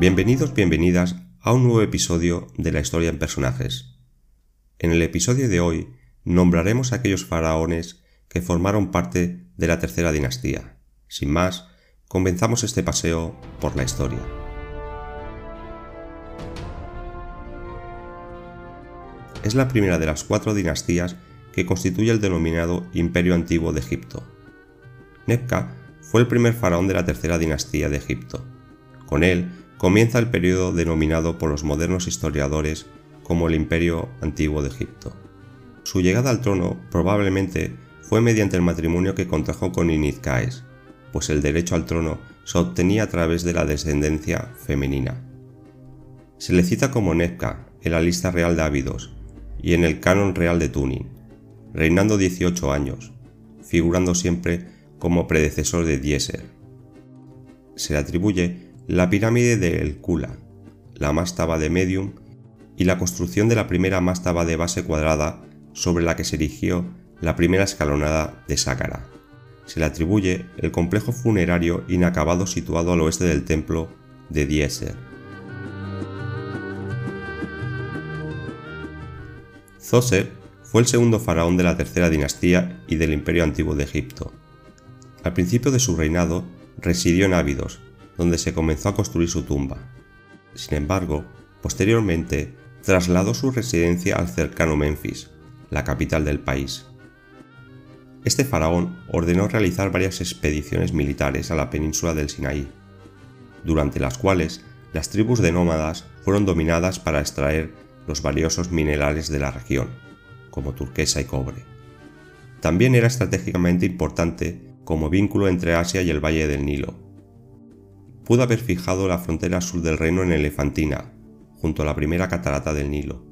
Bienvenidos, bienvenidas a un nuevo episodio de la historia en personajes. En el episodio de hoy nombraremos a aquellos faraones que formaron parte de la tercera dinastía. Sin más, comenzamos este paseo por la historia. Es la primera de las cuatro dinastías que constituye el denominado Imperio Antiguo de Egipto. Nebka fue el primer faraón de la tercera dinastía de Egipto. Con él comienza el periodo denominado por los modernos historiadores como el Imperio Antiguo de Egipto. Su llegada al trono probablemente fue mediante el matrimonio que contrajo con Inizcaes, pues el derecho al trono se obtenía a través de la descendencia femenina. Se le cita como Nebka en la lista real de Ávidos y en el canon real de Tunin, reinando 18 años, figurando siempre como predecesor de Dieser. Se le atribuye la pirámide de El Kula, la mástaba de Medium y la construcción de la primera mástaba de base cuadrada sobre la que se erigió la primera escalonada de Sácara. Se le atribuye el complejo funerario inacabado situado al oeste del templo de Dieser. Zoser fue el segundo faraón de la tercera dinastía y del imperio antiguo de Egipto. Al principio de su reinado residió en Ávidos, donde se comenzó a construir su tumba. Sin embargo, posteriormente trasladó su residencia al cercano Memphis, la capital del país. Este faraón ordenó realizar varias expediciones militares a la península del Sinaí, durante las cuales las tribus de nómadas fueron dominadas para extraer los valiosos minerales de la región, como turquesa y cobre. También era estratégicamente importante como vínculo entre Asia y el Valle del Nilo. Pudo haber fijado la frontera sur del reino en Elefantina, junto a la primera catarata del Nilo.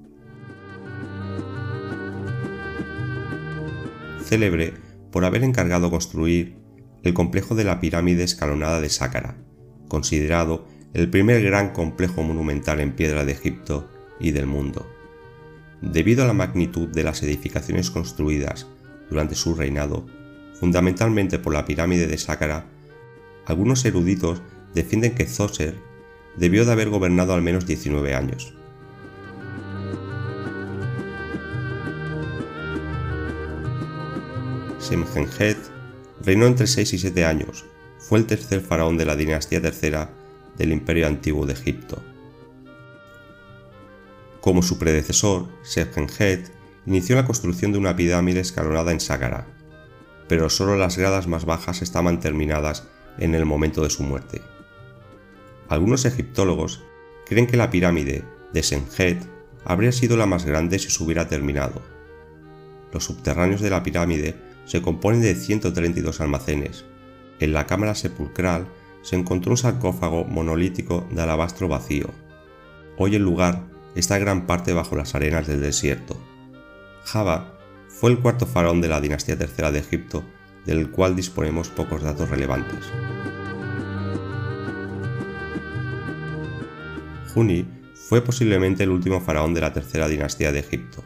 Célebre por haber encargado construir el complejo de la pirámide escalonada de Sácara, considerado el primer gran complejo monumental en piedra de Egipto y del mundo. Debido a la magnitud de las edificaciones construidas durante su reinado, fundamentalmente por la pirámide de Sácara, algunos eruditos defienden que Zoser debió de haber gobernado al menos 19 años. Semjenjet reinó entre 6 y 7 años, fue el tercer faraón de la dinastía tercera del Imperio Antiguo de Egipto. Como su predecesor, Semjenjet inició la construcción de una pirámide escalonada en Sácara, pero solo las gradas más bajas estaban terminadas en el momento de su muerte. Algunos egiptólogos creen que la pirámide de Senjet habría sido la más grande si se hubiera terminado. Los subterráneos de la pirámide se componen de 132 almacenes. En la cámara sepulcral se encontró un sarcófago monolítico de alabastro vacío. Hoy el lugar está gran parte bajo las arenas del desierto. Java fue el cuarto faraón de la dinastía tercera de Egipto, del cual disponemos pocos datos relevantes. Juni fue posiblemente el último faraón de la tercera dinastía de Egipto.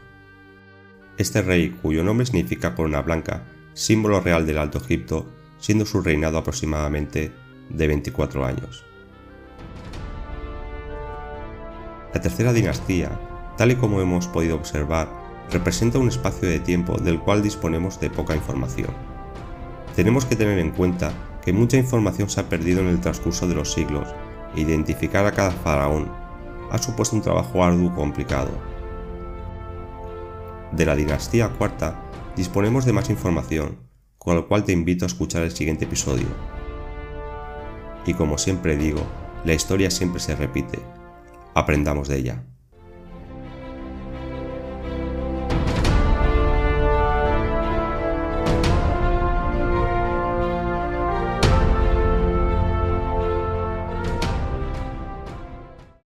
Este rey, cuyo nombre significa corona blanca, símbolo real del Alto Egipto, siendo su reinado aproximadamente de 24 años. La tercera dinastía, tal y como hemos podido observar, representa un espacio de tiempo del cual disponemos de poca información. Tenemos que tener en cuenta que mucha información se ha perdido en el transcurso de los siglos identificar a cada faraón ha supuesto un trabajo arduo y complicado. De la dinastía cuarta disponemos de más información, con lo cual te invito a escuchar el siguiente episodio. Y como siempre digo, la historia siempre se repite. Aprendamos de ella.